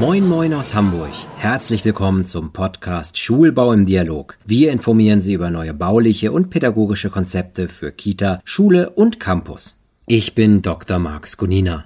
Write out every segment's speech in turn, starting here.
Moin Moin aus Hamburg. Herzlich willkommen zum Podcast Schulbau im Dialog. Wir informieren Sie über neue bauliche und pädagogische Konzepte für Kita, Schule und Campus. Ich bin Dr. Marx Gunina.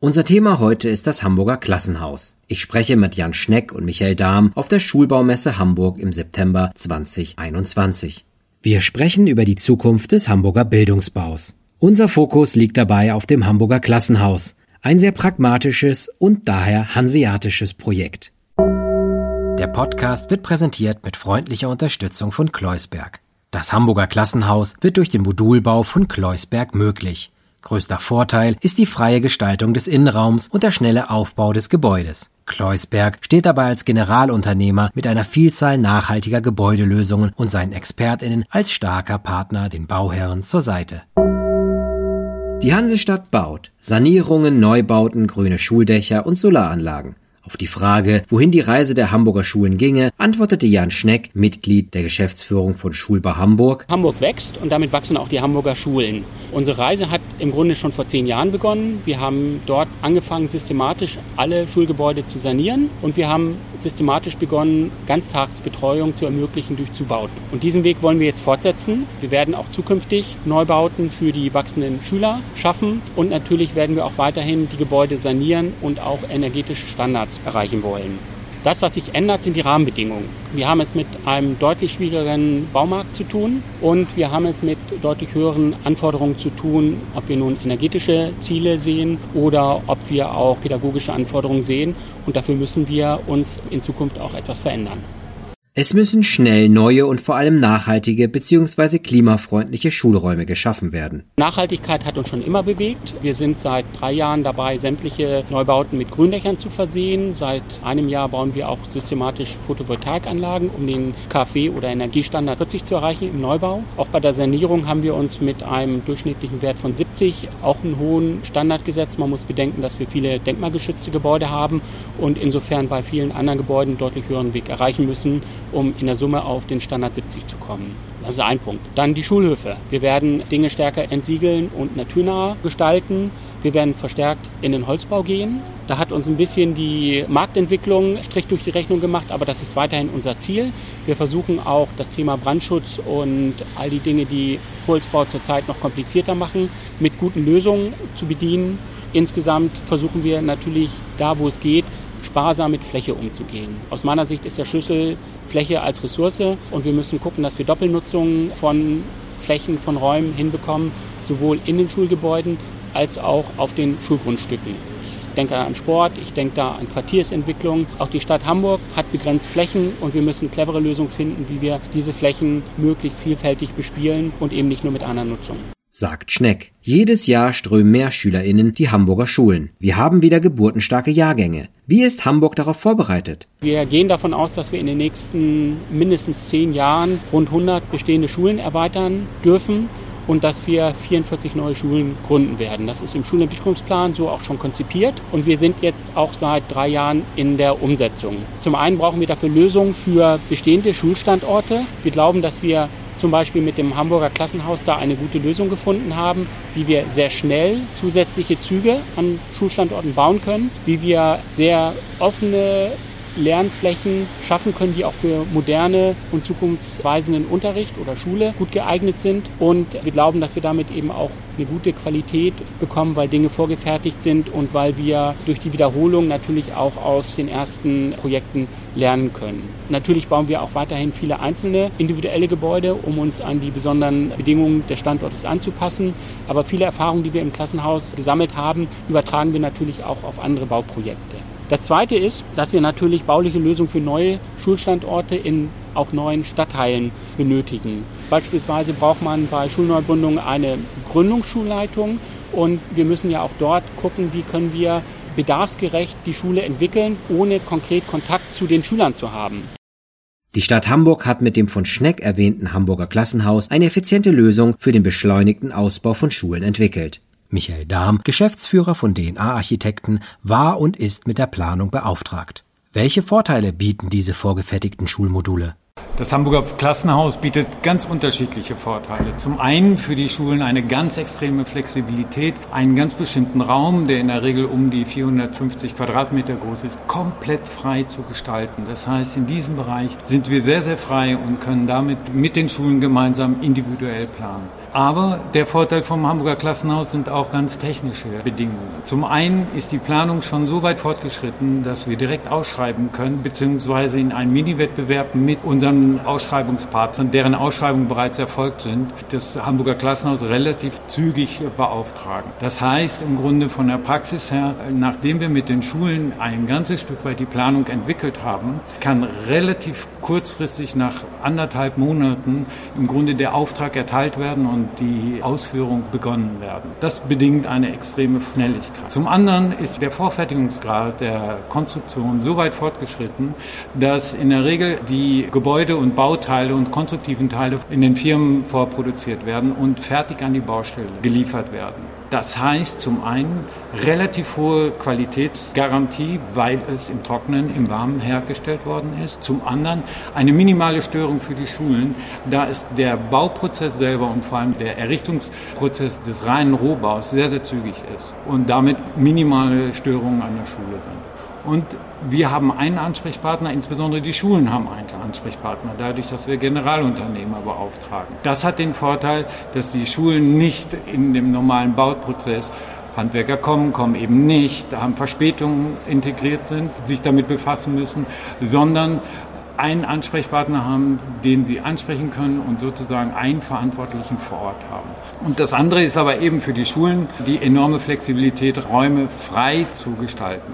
Unser Thema heute ist das Hamburger Klassenhaus. Ich spreche mit Jan Schneck und Michael Dahm auf der Schulbaumesse Hamburg im September 2021. Wir sprechen über die Zukunft des Hamburger Bildungsbaus. Unser Fokus liegt dabei auf dem Hamburger Klassenhaus, ein sehr pragmatisches und daher hanseatisches Projekt. Der Podcast wird präsentiert mit freundlicher Unterstützung von Kleusberg. Das Hamburger Klassenhaus wird durch den Modulbau von Kleusberg möglich. Größter Vorteil ist die freie Gestaltung des Innenraums und der schnelle Aufbau des Gebäudes. Kleusberg steht dabei als Generalunternehmer mit einer Vielzahl nachhaltiger Gebäudelösungen und seinen ExpertInnen als starker Partner den Bauherren zur Seite. Die Hansestadt baut Sanierungen, Neubauten, grüne Schuldächer und Solaranlagen. Auf die Frage, wohin die Reise der Hamburger Schulen ginge, antwortete Jan Schneck, Mitglied der Geschäftsführung von Schulbau Hamburg. Hamburg wächst und damit wachsen auch die Hamburger Schulen. Unsere Reise hat im Grunde schon vor zehn Jahren begonnen. Wir haben dort angefangen, systematisch alle Schulgebäude zu sanieren und wir haben systematisch begonnen, Ganztagsbetreuung zu ermöglichen durch Zubauten. Und diesen Weg wollen wir jetzt fortsetzen. Wir werden auch zukünftig Neubauten für die wachsenden Schüler schaffen und natürlich werden wir auch weiterhin die Gebäude sanieren und auch energetische Standards erreichen wollen. Das, was sich ändert, sind die Rahmenbedingungen. Wir haben es mit einem deutlich schwierigeren Baumarkt zu tun und wir haben es mit deutlich höheren Anforderungen zu tun, ob wir nun energetische Ziele sehen oder ob wir auch pädagogische Anforderungen sehen. Und dafür müssen wir uns in Zukunft auch etwas verändern. Es müssen schnell neue und vor allem nachhaltige bzw. klimafreundliche Schulräume geschaffen werden. Nachhaltigkeit hat uns schon immer bewegt. Wir sind seit drei Jahren dabei, sämtliche Neubauten mit Gründächern zu versehen. Seit einem Jahr bauen wir auch systematisch Photovoltaikanlagen, um den KfW oder Energiestandard 40 zu erreichen im Neubau. Auch bei der Sanierung haben wir uns mit einem durchschnittlichen Wert von 70 auch einen hohen Standard gesetzt. Man muss bedenken, dass wir viele denkmalgeschützte Gebäude haben und insofern bei vielen anderen Gebäuden deutlich höheren Weg erreichen müssen um in der Summe auf den Standard 70 zu kommen. Das ist ein Punkt. Dann die Schulhöfe. Wir werden Dinge stärker entsiegeln und naturnah gestalten. Wir werden verstärkt in den Holzbau gehen. Da hat uns ein bisschen die Marktentwicklung Strich durch die Rechnung gemacht, aber das ist weiterhin unser Ziel. Wir versuchen auch das Thema Brandschutz und all die Dinge, die Holzbau zurzeit noch komplizierter machen, mit guten Lösungen zu bedienen. Insgesamt versuchen wir natürlich da, wo es geht, sparsam mit Fläche umzugehen. Aus meiner Sicht ist der Schlüssel Fläche als Ressource und wir müssen gucken, dass wir Doppelnutzung von Flächen, von Räumen hinbekommen, sowohl in den Schulgebäuden als auch auf den Schulgrundstücken. Ich denke an Sport, ich denke da an Quartiersentwicklung. Auch die Stadt Hamburg hat begrenzt Flächen und wir müssen clevere Lösungen finden, wie wir diese Flächen möglichst vielfältig bespielen und eben nicht nur mit einer Nutzung sagt Schneck. Jedes Jahr strömen mehr SchülerInnen die Hamburger Schulen. Wir haben wieder geburtenstarke Jahrgänge. Wie ist Hamburg darauf vorbereitet? Wir gehen davon aus, dass wir in den nächsten mindestens zehn Jahren rund 100 bestehende Schulen erweitern dürfen und dass wir 44 neue Schulen gründen werden. Das ist im Schulentwicklungsplan so auch schon konzipiert und wir sind jetzt auch seit drei Jahren in der Umsetzung. Zum einen brauchen wir dafür Lösungen für bestehende Schulstandorte. Wir glauben, dass wir zum Beispiel mit dem Hamburger Klassenhaus da eine gute Lösung gefunden haben, wie wir sehr schnell zusätzliche Züge an Schulstandorten bauen können, wie wir sehr offene Lernflächen schaffen können, die auch für moderne und zukunftsweisenden Unterricht oder Schule gut geeignet sind. Und wir glauben, dass wir damit eben auch eine gute Qualität bekommen, weil Dinge vorgefertigt sind und weil wir durch die Wiederholung natürlich auch aus den ersten Projekten lernen können. Natürlich bauen wir auch weiterhin viele einzelne individuelle Gebäude, um uns an die besonderen Bedingungen des Standortes anzupassen. Aber viele Erfahrungen, die wir im Klassenhaus gesammelt haben, übertragen wir natürlich auch auf andere Bauprojekte. Das Zweite ist, dass wir natürlich bauliche Lösungen für neue Schulstandorte in auch neuen Stadtteilen benötigen. Beispielsweise braucht man bei Schulneubundungen eine Gründungsschulleitung und wir müssen ja auch dort gucken, wie können wir bedarfsgerecht die Schule entwickeln, ohne konkret Kontakt zu den Schülern zu haben. Die Stadt Hamburg hat mit dem von Schneck erwähnten Hamburger Klassenhaus eine effiziente Lösung für den beschleunigten Ausbau von Schulen entwickelt. Michael Dahm, Geschäftsführer von DNA Architekten, war und ist mit der Planung beauftragt. Welche Vorteile bieten diese vorgefertigten Schulmodule? Das Hamburger Klassenhaus bietet ganz unterschiedliche Vorteile. Zum einen für die Schulen eine ganz extreme Flexibilität, einen ganz bestimmten Raum, der in der Regel um die 450 Quadratmeter groß ist, komplett frei zu gestalten. Das heißt, in diesem Bereich sind wir sehr, sehr frei und können damit mit den Schulen gemeinsam individuell planen. Aber der Vorteil vom Hamburger Klassenhaus sind auch ganz technische Bedingungen. Zum einen ist die Planung schon so weit fortgeschritten, dass wir direkt ausschreiben können, beziehungsweise in einen Mini-Wettbewerb mit unseren Ausschreibungspartnern, deren Ausschreibungen bereits erfolgt sind, das Hamburger Klassenhaus relativ zügig beauftragen. Das heißt im Grunde von der Praxis her, nachdem wir mit den Schulen ein ganzes Stück weit die Planung entwickelt haben, kann relativ kurzfristig nach anderthalb Monaten im Grunde der Auftrag erteilt werden und die Ausführung begonnen werden. Das bedingt eine extreme Schnelligkeit. Zum anderen ist der Vorfertigungsgrad der Konstruktion so weit fortgeschritten, dass in der Regel die Gebäude und Bauteile und konstruktiven Teile in den Firmen vorproduziert werden und fertig an die Baustelle geliefert werden. Das heißt zum einen relativ hohe Qualitätsgarantie, weil es im Trockenen, im Warmen hergestellt worden ist. Zum anderen eine minimale Störung für die Schulen, da es der Bauprozess selber und vor allem der Errichtungsprozess des reinen Rohbaus sehr, sehr zügig ist und damit minimale Störungen an der Schule sind. Und wir haben einen Ansprechpartner, insbesondere die Schulen haben einen Ansprechpartner, dadurch, dass wir Generalunternehmer beauftragen. Das hat den Vorteil, dass die Schulen nicht in dem normalen Bauprozess Handwerker kommen, kommen eben nicht, haben Verspätungen integriert sind, sich damit befassen müssen, sondern einen Ansprechpartner haben, den sie ansprechen können und sozusagen einen Verantwortlichen vor Ort haben. Und das andere ist aber eben für die Schulen die enorme Flexibilität, Räume frei zu gestalten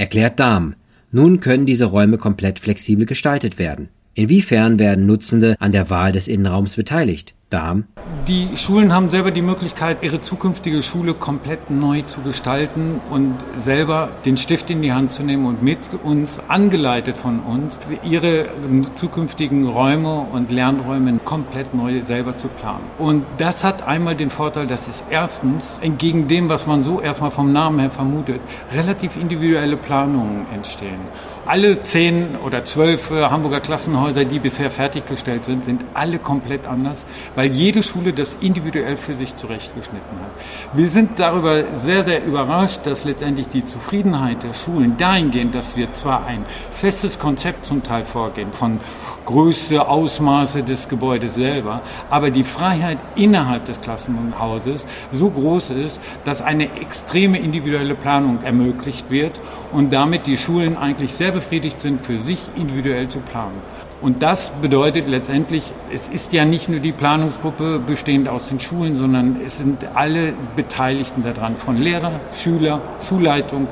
erklärt Dahm. Nun können diese Räume komplett flexibel gestaltet werden. Inwiefern werden Nutzende an der Wahl des Innenraums beteiligt? Darm. Die Schulen haben selber die Möglichkeit, ihre zukünftige Schule komplett neu zu gestalten und selber den Stift in die Hand zu nehmen und mit uns, angeleitet von uns, ihre zukünftigen Räume und Lernräume komplett neu selber zu planen. Und das hat einmal den Vorteil, dass es erstens, entgegen dem, was man so erstmal vom Namen her vermutet, relativ individuelle Planungen entstehen. Alle zehn oder zwölf äh, Hamburger Klassenhäuser, die bisher fertiggestellt sind, sind alle komplett anders, weil jede Schule das individuell für sich zurechtgeschnitten hat. Wir sind darüber sehr, sehr überrascht, dass letztendlich die Zufriedenheit der Schulen dahingehend, dass wir zwar ein festes Konzept zum Teil vorgehen von größte Ausmaße des Gebäudes selber, aber die Freiheit innerhalb des Klassenhauses so groß ist, dass eine extreme individuelle Planung ermöglicht wird und damit die Schulen eigentlich sehr befriedigt sind, für sich individuell zu planen. Und das bedeutet letztendlich, es ist ja nicht nur die Planungsgruppe bestehend aus den Schulen, sondern es sind alle Beteiligten daran, von Lehrer, Schüler, Schulleitung,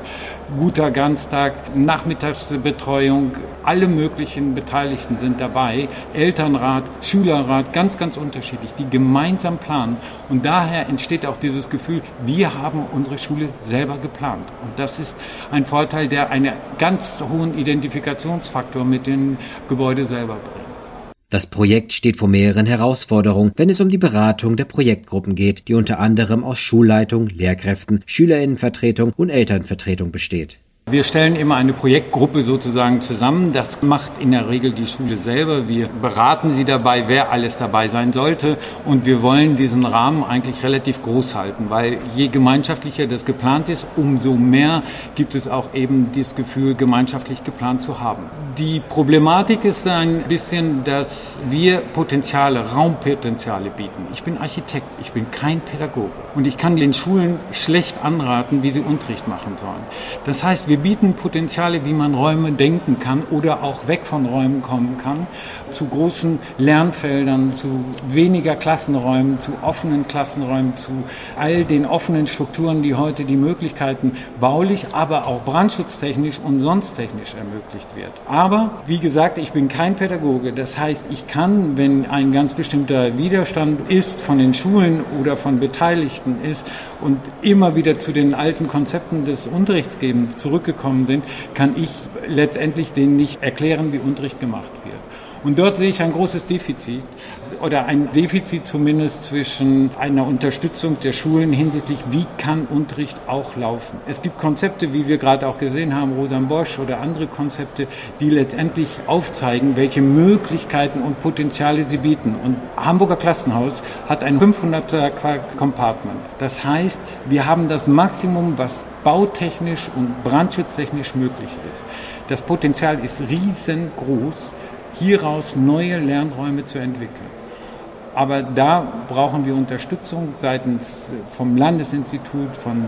guter Ganztag, Nachmittagsbetreuung, alle möglichen Beteiligten sind dabei, Elternrat, Schülerrat, ganz, ganz unterschiedlich, die gemeinsam planen. Und daher entsteht auch dieses Gefühl, wir haben unsere Schule selber geplant. Und das ist ein Vorteil, der einen ganz hohen Identifikationsfaktor mit dem Gebäude selber bringt. Das Projekt steht vor mehreren Herausforderungen, wenn es um die Beratung der Projektgruppen geht, die unter anderem aus Schulleitung, Lehrkräften, Schülerinnenvertretung und Elternvertretung besteht. Wir stellen immer eine Projektgruppe sozusagen zusammen. Das macht in der Regel die Schule selber. Wir beraten sie dabei, wer alles dabei sein sollte. Und wir wollen diesen Rahmen eigentlich relativ groß halten, weil je gemeinschaftlicher das geplant ist, umso mehr gibt es auch eben das Gefühl, gemeinschaftlich geplant zu haben. Die Problematik ist ein bisschen, dass wir Potenziale, Raumpotenziale bieten. Ich bin Architekt, ich bin kein Pädagoge. Und ich kann den Schulen schlecht anraten, wie sie Unterricht machen sollen. Das heißt, wir bieten Potenziale, wie man Räume denken kann oder auch weg von Räumen kommen kann, zu großen Lernfeldern, zu weniger Klassenräumen, zu offenen Klassenräumen, zu all den offenen Strukturen, die heute die Möglichkeiten baulich, aber auch brandschutztechnisch und sonst technisch ermöglicht wird. Aber wie gesagt, ich bin kein Pädagoge. Das heißt, ich kann, wenn ein ganz bestimmter Widerstand ist von den Schulen oder von Beteiligten ist und immer wieder zu den alten Konzepten des Unterrichtsgebens zurückgekommen sind, kann ich letztendlich denen nicht erklären, wie Unterricht gemacht wird. Und dort sehe ich ein großes Defizit oder ein Defizit zumindest zwischen einer Unterstützung der Schulen hinsichtlich, wie kann Unterricht auch laufen. Es gibt Konzepte, wie wir gerade auch gesehen haben, Rosan Bosch oder andere Konzepte, die letztendlich aufzeigen, welche Möglichkeiten und Potenziale sie bieten. Und Hamburger Klassenhaus hat ein 500er Compartment. Das heißt, wir haben das Maximum, was bautechnisch und brandschutztechnisch möglich ist. Das Potenzial ist riesengroß, hieraus neue Lernräume zu entwickeln. Aber da brauchen wir Unterstützung seitens vom Landesinstitut, von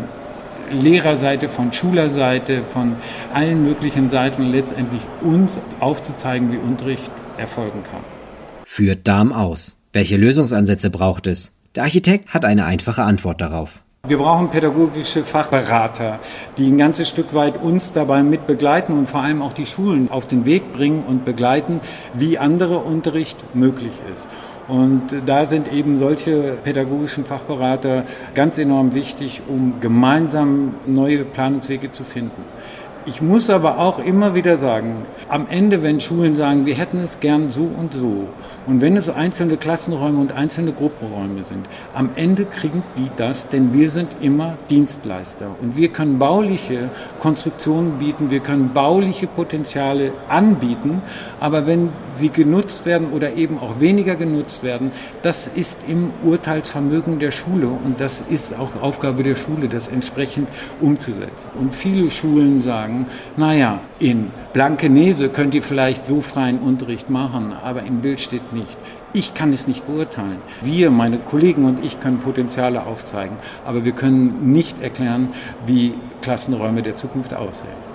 Lehrerseite, von Schulerseite, von allen möglichen Seiten letztendlich uns aufzuzeigen, wie Unterricht erfolgen kann. Führt Darm aus. Welche Lösungsansätze braucht es? Der Architekt hat eine einfache Antwort darauf. Wir brauchen pädagogische Fachberater, die ein ganzes Stück weit uns dabei mit begleiten und vor allem auch die Schulen auf den Weg bringen und begleiten, wie anderer Unterricht möglich ist. Und da sind eben solche pädagogischen Fachberater ganz enorm wichtig, um gemeinsam neue Planungswege zu finden. Ich muss aber auch immer wieder sagen, am Ende, wenn Schulen sagen, wir hätten es gern so und so, und wenn es einzelne Klassenräume und einzelne Gruppenräume sind, am Ende kriegen die das, denn wir sind immer Dienstleister. Und wir können bauliche Konstruktionen bieten, wir können bauliche Potenziale anbieten, aber wenn sie genutzt werden oder eben auch weniger genutzt werden, das ist im Urteilsvermögen der Schule und das ist auch Aufgabe der Schule, das entsprechend umzusetzen. Und viele Schulen sagen, sagen, naja, in Blankenese könnt ihr vielleicht so freien Unterricht machen, aber im Bild steht nicht. Ich kann es nicht beurteilen. Wir, meine Kollegen und ich können Potenziale aufzeigen, aber wir können nicht erklären, wie Klassenräume der Zukunft aussehen.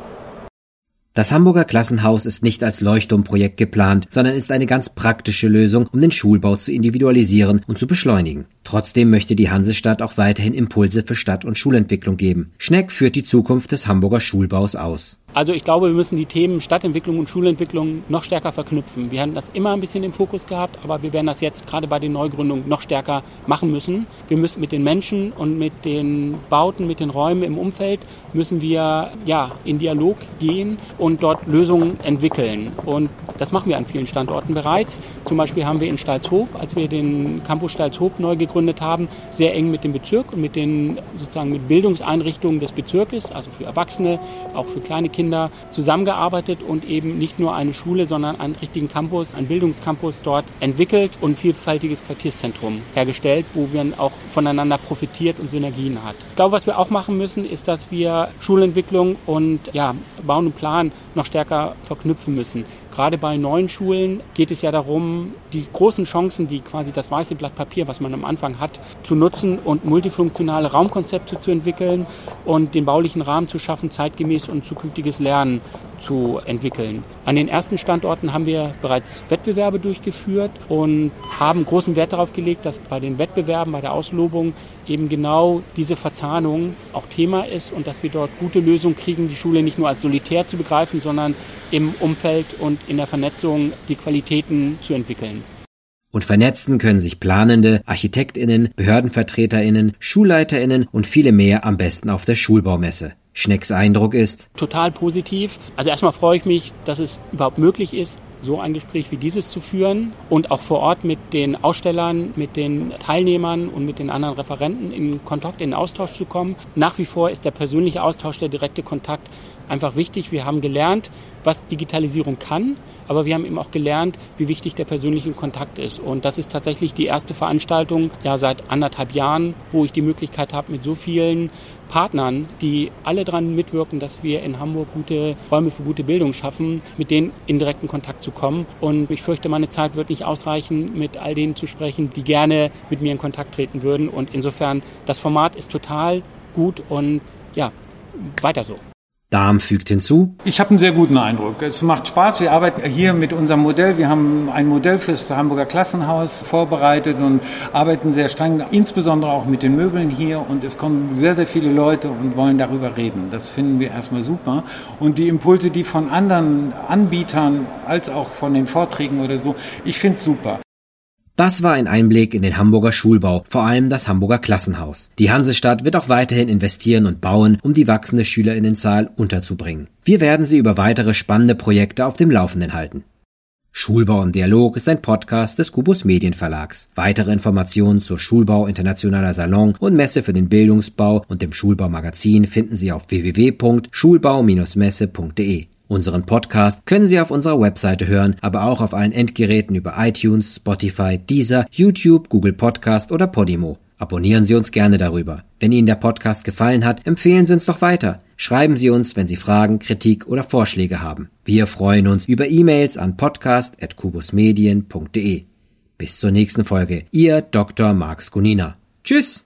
Das Hamburger Klassenhaus ist nicht als Leuchtturmprojekt geplant, sondern ist eine ganz praktische Lösung, um den Schulbau zu individualisieren und zu beschleunigen. Trotzdem möchte die Hansestadt auch weiterhin Impulse für Stadt- und Schulentwicklung geben. Schneck führt die Zukunft des Hamburger Schulbaus aus. Also ich glaube, wir müssen die Themen Stadtentwicklung und Schulentwicklung noch stärker verknüpfen. Wir haben das immer ein bisschen im Fokus gehabt, aber wir werden das jetzt gerade bei den Neugründungen noch stärker machen müssen. Wir müssen mit den Menschen und mit den Bauten, mit den Räumen im Umfeld müssen wir ja in Dialog gehen und dort Lösungen entwickeln. Und das machen wir an vielen Standorten bereits. Zum Beispiel haben wir in Stalzhoop, als wir den Campus Stalzhoop neu gegründet haben, sehr eng mit dem Bezirk und mit den sozusagen mit Bildungseinrichtungen des Bezirkes, also für Erwachsene, auch für kleine Kinder Kinder zusammengearbeitet und eben nicht nur eine Schule, sondern einen richtigen Campus, einen Bildungscampus dort entwickelt und ein vielfältiges Quartierszentrum hergestellt, wo man auch voneinander profitiert und Synergien hat. Ich glaube, was wir auch machen müssen, ist, dass wir Schulentwicklung und ja, Bauen und Plan noch stärker verknüpfen müssen. Gerade bei neuen Schulen geht es ja darum, die großen Chancen, die quasi das weiße Blatt Papier, was man am Anfang hat, zu nutzen und multifunktionale Raumkonzepte zu entwickeln und den baulichen Rahmen zu schaffen, zeitgemäß und zukünftiges Lernen zu entwickeln. An den ersten Standorten haben wir bereits Wettbewerbe durchgeführt und haben großen Wert darauf gelegt, dass bei den Wettbewerben, bei der Auslobung eben genau diese Verzahnung auch Thema ist und dass wir dort gute Lösungen kriegen, die Schule nicht nur als solitär zu begreifen, sondern im Umfeld und in der Vernetzung die Qualitäten zu entwickeln. Und vernetzen können sich Planende, Architektinnen, Behördenvertreterinnen, Schulleiterinnen und viele mehr am besten auf der Schulbaumesse. Schnecks Eindruck ist total positiv. Also erstmal freue ich mich, dass es überhaupt möglich ist, so ein Gespräch wie dieses zu führen und auch vor Ort mit den Ausstellern, mit den Teilnehmern und mit den anderen Referenten in Kontakt, in Austausch zu kommen. Nach wie vor ist der persönliche Austausch, der direkte Kontakt einfach wichtig. Wir haben gelernt, was Digitalisierung kann, aber wir haben eben auch gelernt, wie wichtig der persönliche Kontakt ist. Und das ist tatsächlich die erste Veranstaltung ja seit anderthalb Jahren, wo ich die Möglichkeit habe, mit so vielen Partnern, die alle daran mitwirken, dass wir in Hamburg gute Räume für gute Bildung schaffen, mit denen in direkten Kontakt zu kommen. Und ich fürchte, meine Zeit wird nicht ausreichen, mit all denen zu sprechen, die gerne mit mir in Kontakt treten würden. Und insofern, das Format ist total gut und ja, weiter so. Darm fügt hinzu. Ich habe einen sehr guten Eindruck. Es macht Spaß. Wir arbeiten hier mit unserem Modell. Wir haben ein Modell fürs Hamburger Klassenhaus vorbereitet und arbeiten sehr streng, insbesondere auch mit den Möbeln hier. Und es kommen sehr, sehr viele Leute und wollen darüber reden. Das finden wir erstmal super. Und die Impulse, die von anderen Anbietern als auch von den Vorträgen oder so, ich finde super. Das war ein Einblick in den Hamburger Schulbau, vor allem das Hamburger Klassenhaus. Die Hansestadt wird auch weiterhin investieren und bauen, um die wachsende Schülerinnenzahl unterzubringen. Wir werden Sie über weitere spannende Projekte auf dem Laufenden halten. Schulbau im Dialog ist ein Podcast des Kubus Medienverlags. Weitere Informationen zur Schulbau Internationaler Salon und Messe für den Bildungsbau und dem Schulbaumagazin finden Sie auf www.schulbau-messe.de. Unseren Podcast können Sie auf unserer Webseite hören, aber auch auf allen Endgeräten über iTunes, Spotify, Deezer, YouTube, Google Podcast oder Podimo. Abonnieren Sie uns gerne darüber. Wenn Ihnen der Podcast gefallen hat, empfehlen Sie uns doch weiter. Schreiben Sie uns, wenn Sie Fragen, Kritik oder Vorschläge haben. Wir freuen uns über E-Mails an podcast.kubusmedien.de. Bis zur nächsten Folge. Ihr Dr. Marx Gunina. Tschüss!